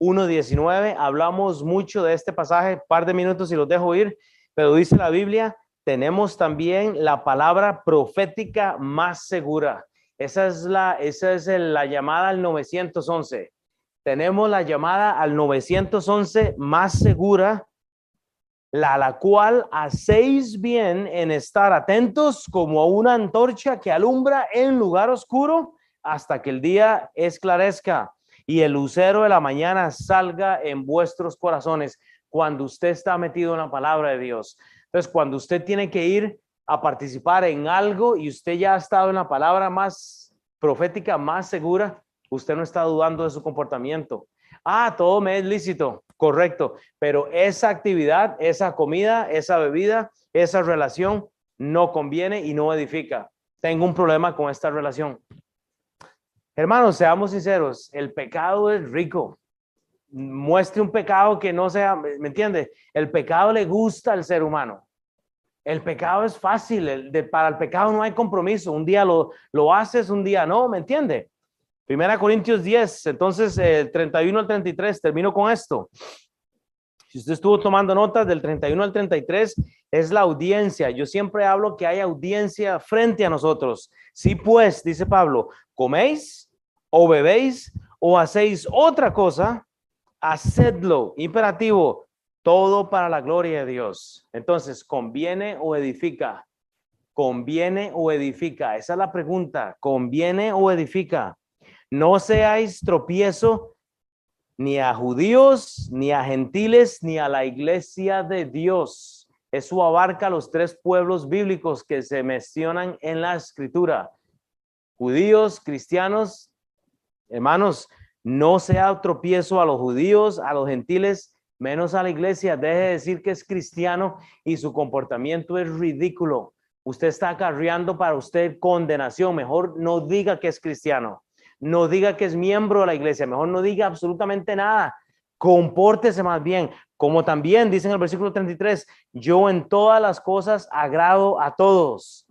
1.19, hablamos mucho de este pasaje, par de minutos y los dejo ir, pero dice la Biblia, tenemos también la palabra profética más segura. Esa es la, esa es la llamada al 911 tenemos la llamada al 911 más segura, la, la cual hacéis bien en estar atentos como a una antorcha que alumbra en lugar oscuro hasta que el día esclarezca y el lucero de la mañana salga en vuestros corazones cuando usted está metido en la palabra de Dios. Entonces, cuando usted tiene que ir a participar en algo y usted ya ha estado en la palabra más profética, más segura, usted no está dudando de su comportamiento. Ah, todo me es lícito, correcto, pero esa actividad, esa comida, esa bebida, esa relación no conviene y no edifica. Tengo un problema con esta relación. Hermanos, seamos sinceros, el pecado es rico. Muestre un pecado que no sea, ¿me entiende? El pecado le gusta al ser humano. El pecado es fácil, para el pecado no hay compromiso. Un día lo, lo haces, un día no, ¿me entiende? Primera Corintios 10, entonces el 31 al 33, termino con esto. Si usted estuvo tomando notas del 31 al 33, es la audiencia. Yo siempre hablo que hay audiencia frente a nosotros. Si pues, dice Pablo, coméis o bebéis o hacéis otra cosa, hacedlo. Imperativo, todo para la gloria de Dios. Entonces, ¿conviene o edifica? ¿Conviene o edifica? Esa es la pregunta. ¿Conviene o edifica? No seáis tropiezo ni a judíos, ni a gentiles, ni a la iglesia de Dios. Eso abarca los tres pueblos bíblicos que se mencionan en la escritura. Judíos, cristianos, hermanos, no sea tropiezo a los judíos, a los gentiles, menos a la iglesia. Deje de decir que es cristiano y su comportamiento es ridículo. Usted está acarreando para usted condenación. Mejor no diga que es cristiano no diga que es miembro de la iglesia, mejor no diga absolutamente nada, compórtese más bien, como también dice en el versículo 33, yo en todas las cosas agrado a todos,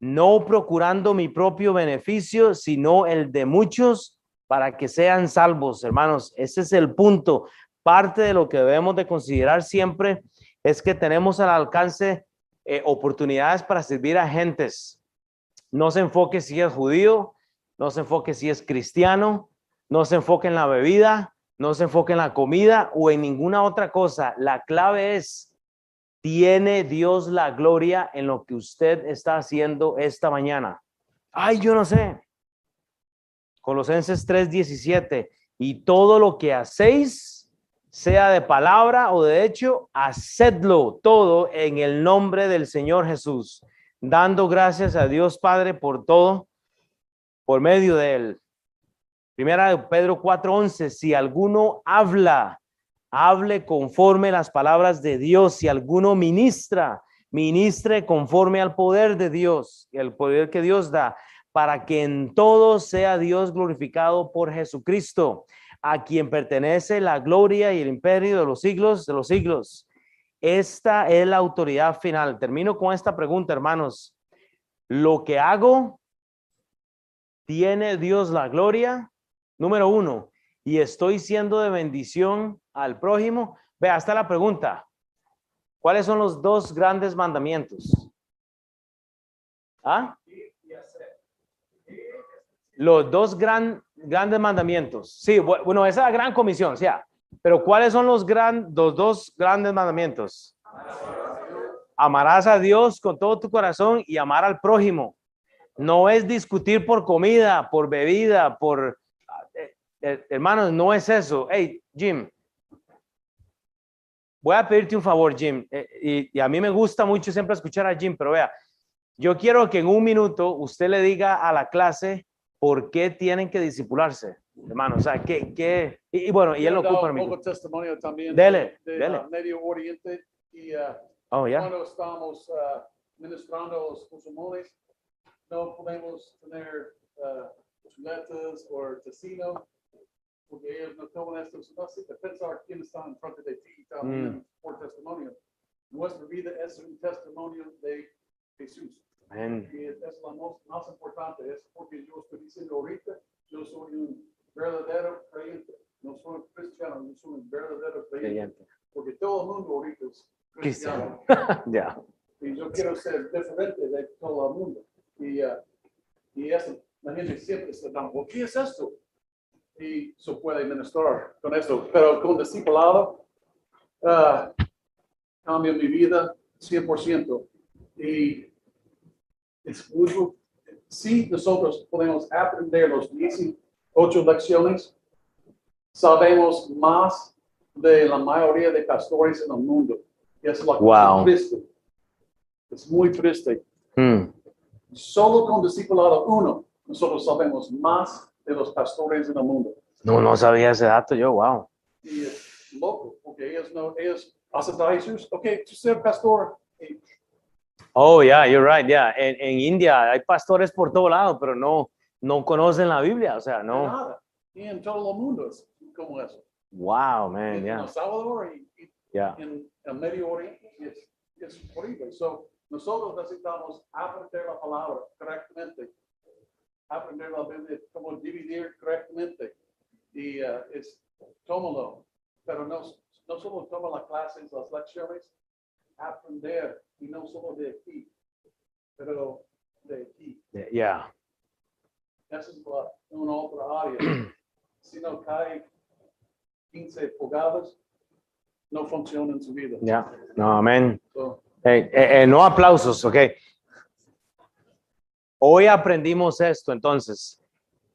no procurando mi propio beneficio, sino el de muchos para que sean salvos, hermanos. Ese es el punto. Parte de lo que debemos de considerar siempre es que tenemos al alcance eh, oportunidades para servir a gentes. No se enfoque si es judío, no se enfoque si es cristiano, no se enfoque en la bebida, no se enfoque en la comida o en ninguna otra cosa. La clave es, ¿tiene Dios la gloria en lo que usted está haciendo esta mañana? Ay, yo no sé. Colosenses 3:17, y todo lo que hacéis, sea de palabra o de hecho, hacedlo todo en el nombre del Señor Jesús, dando gracias a Dios Padre por todo por medio de él. Primera de Pedro 4:11, si alguno habla, hable conforme las palabras de Dios, si alguno ministra, ministre conforme al poder de Dios, el poder que Dios da, para que en todo sea Dios glorificado por Jesucristo, a quien pertenece la gloria y el imperio de los siglos de los siglos. Esta es la autoridad final. Termino con esta pregunta, hermanos. ¿Lo que hago tiene Dios la gloria? Número uno. ¿Y estoy siendo de bendición al prójimo? Vea, hasta la pregunta. ¿Cuáles son los dos grandes mandamientos? ¿Ah? Los dos gran, grandes mandamientos. Sí, bueno, esa gran comisión, o sea, pero ¿cuáles son los, gran, los dos grandes mandamientos? Amarás a Dios con todo tu corazón y amar al prójimo. No es discutir por comida, por bebida, por... Eh, eh, hermanos, no es eso. Hey, Jim, voy a pedirte un favor, Jim, eh, y, a mí me gusta mucho siempre escuchar a Jim, pero vea, yo quiero que en un minuto usted le diga a la clase por qué tienen que disipularse, hermano. O sea, que, que y, bueno, y él lo ocupa un poco testimonio también dele, de, dele. Uh, Medio Oriente y uh, oh, yeah. cuando estamos uh, ministrando a los musulmanes, no podemos tener uh, chuletas o tocino porque ellos no toman esto, no sé, pensar quién está en frente de ti también Mm. por testimonio. Nuestra vida es un testimonio de Jesús. Amén. Es, lo más, importante, es porque yo estoy diciendo ahorita, yo soy un verdadero creyente, no soy un cristiano, yo soy un verdadero creyente, porque todo el mundo ahorita es cristiano. *laughs* Ya. Y yo quiero ser diferente de todo el mundo. Y, uh, y eso, la gente siempre se da, "¿Por ¿qué es esto? Y se puede ministrar con esto, pero con discipulado, uh, cambia mi vida 100%. Y es muy, si nosotros podemos aprender los 18 lecciones, sabemos más de la mayoría de pastores en el mundo. Y es la cosa Wow. triste. Es muy triste. Mm. Solo con discipulado uno, nosotros sabemos más de los pastores en el mundo. No, no sabía ese dato yo, wow. Y es loco, porque ellos no, ellos aceptan a Jesús. Ok, tú ser pastor. Y Oh, yeah, you're right, yeah. En, en India hay pastores por todo lado, pero no, no conocen la Biblia, o sea, no. nada. Y en todo el mundo es como eso. Wow, man, en yeah, El Salvador y, y yeah. en el Medio Oriente es, es horrible. So, nosotros necesitamos aprender la palabra correctamente, aprender la Biblia, cómo dividir correctamente. Y uh, es, tómalo, pero no, no solo toma las clases, las lecciones, aprender, y no solo de aquí, pero de aquí. Yeah, Esa es la, una otra área. *clears throat* si no cae 15 pulgadas, no funciona en su vida. yeah. No, amén. So, Eh, eh, eh, no aplausos, ok. Hoy aprendimos esto, entonces.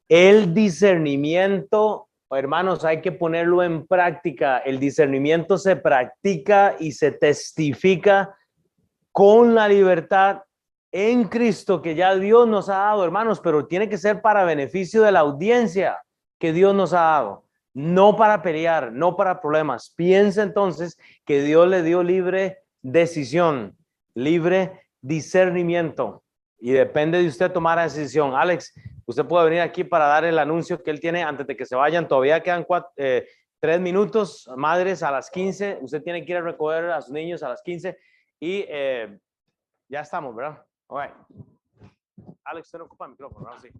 El discernimiento, hermanos, hay que ponerlo en práctica. El discernimiento se practica y se testifica con la libertad en Cristo que ya Dios nos ha dado, hermanos, pero tiene que ser para beneficio de la audiencia que Dios nos ha dado, no para pelear, no para problemas. Piensa entonces que Dios le dio libre decisión, libre discernimiento y depende de usted tomar la decisión. Alex, usted puede venir aquí para dar el anuncio que él tiene antes de que se vayan. Todavía quedan cuatro, eh, tres minutos, madres, a las 15. Usted tiene que ir a recoger a sus niños a las 15 y eh, ya estamos, ¿verdad? All right. Alex, usted no ocupa el micrófono, ¿verdad? Sí.